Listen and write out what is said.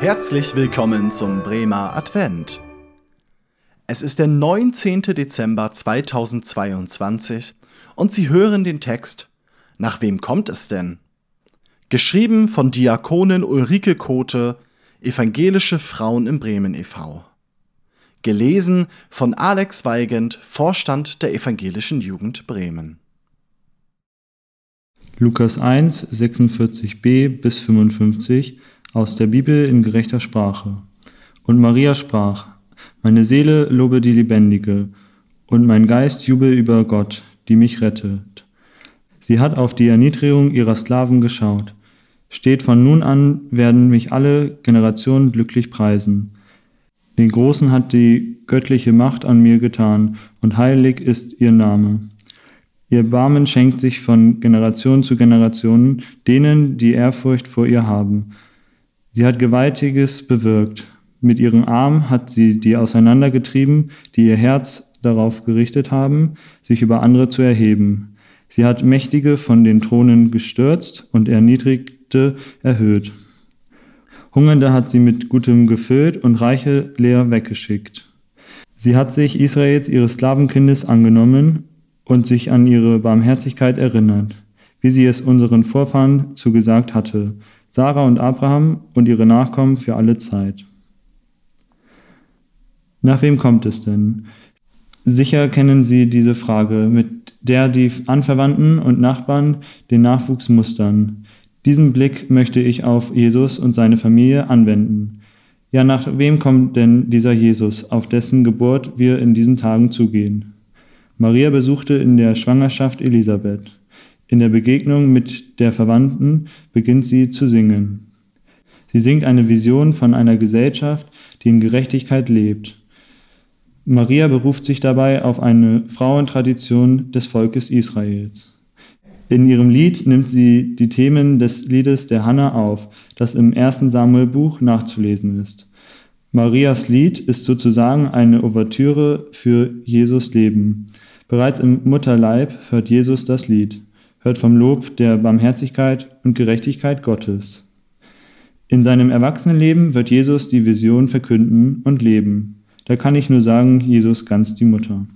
Herzlich willkommen zum Bremer Advent. Es ist der 19. Dezember 2022 und Sie hören den Text Nach wem kommt es denn? Geschrieben von Diakonin Ulrike Kote, Evangelische Frauen im Bremen e.V. Gelesen von Alex Weigand, Vorstand der Evangelischen Jugend Bremen. Lukas 1, 46b bis 55 aus der Bibel in gerechter Sprache. Und Maria sprach, Meine Seele lobe die Lebendige, und mein Geist jubel über Gott, die mich rettet. Sie hat auf die Erniedrigung ihrer Sklaven geschaut. Steht von nun an werden mich alle Generationen glücklich preisen. Den Großen hat die göttliche Macht an mir getan, und heilig ist ihr Name. Ihr Barmen schenkt sich von Generation zu Generation denen, die Ehrfurcht vor ihr haben. Sie hat Gewaltiges bewirkt. Mit ihrem Arm hat sie die auseinandergetrieben, die ihr Herz darauf gerichtet haben, sich über andere zu erheben. Sie hat Mächtige von den Thronen gestürzt und Erniedrigte erhöht. Hungernde hat sie mit Gutem gefüllt und Reiche leer weggeschickt. Sie hat sich Israels ihres Sklavenkindes angenommen und sich an ihre Barmherzigkeit erinnert, wie sie es unseren Vorfahren zugesagt hatte, Sarah und Abraham und ihre Nachkommen für alle Zeit. Nach wem kommt es denn? Sicher kennen Sie diese Frage, mit der die Anverwandten und Nachbarn den Nachwuchs mustern. Diesen Blick möchte ich auf Jesus und seine Familie anwenden. Ja, nach wem kommt denn dieser Jesus, auf dessen Geburt wir in diesen Tagen zugehen? Maria besuchte in der Schwangerschaft Elisabeth. In der Begegnung mit der Verwandten beginnt sie zu singen. Sie singt eine Vision von einer Gesellschaft, die in Gerechtigkeit lebt. Maria beruft sich dabei auf eine Frauentradition des Volkes Israels. In ihrem Lied nimmt sie die Themen des Liedes der Hanna auf, das im ersten Samuelbuch nachzulesen ist. Marias Lied ist sozusagen eine Ouvertüre für Jesus Leben. Bereits im Mutterleib hört Jesus das Lied hört vom Lob der Barmherzigkeit und Gerechtigkeit Gottes. In seinem Erwachsenenleben wird Jesus die Vision verkünden und leben. Da kann ich nur sagen, Jesus ganz die Mutter.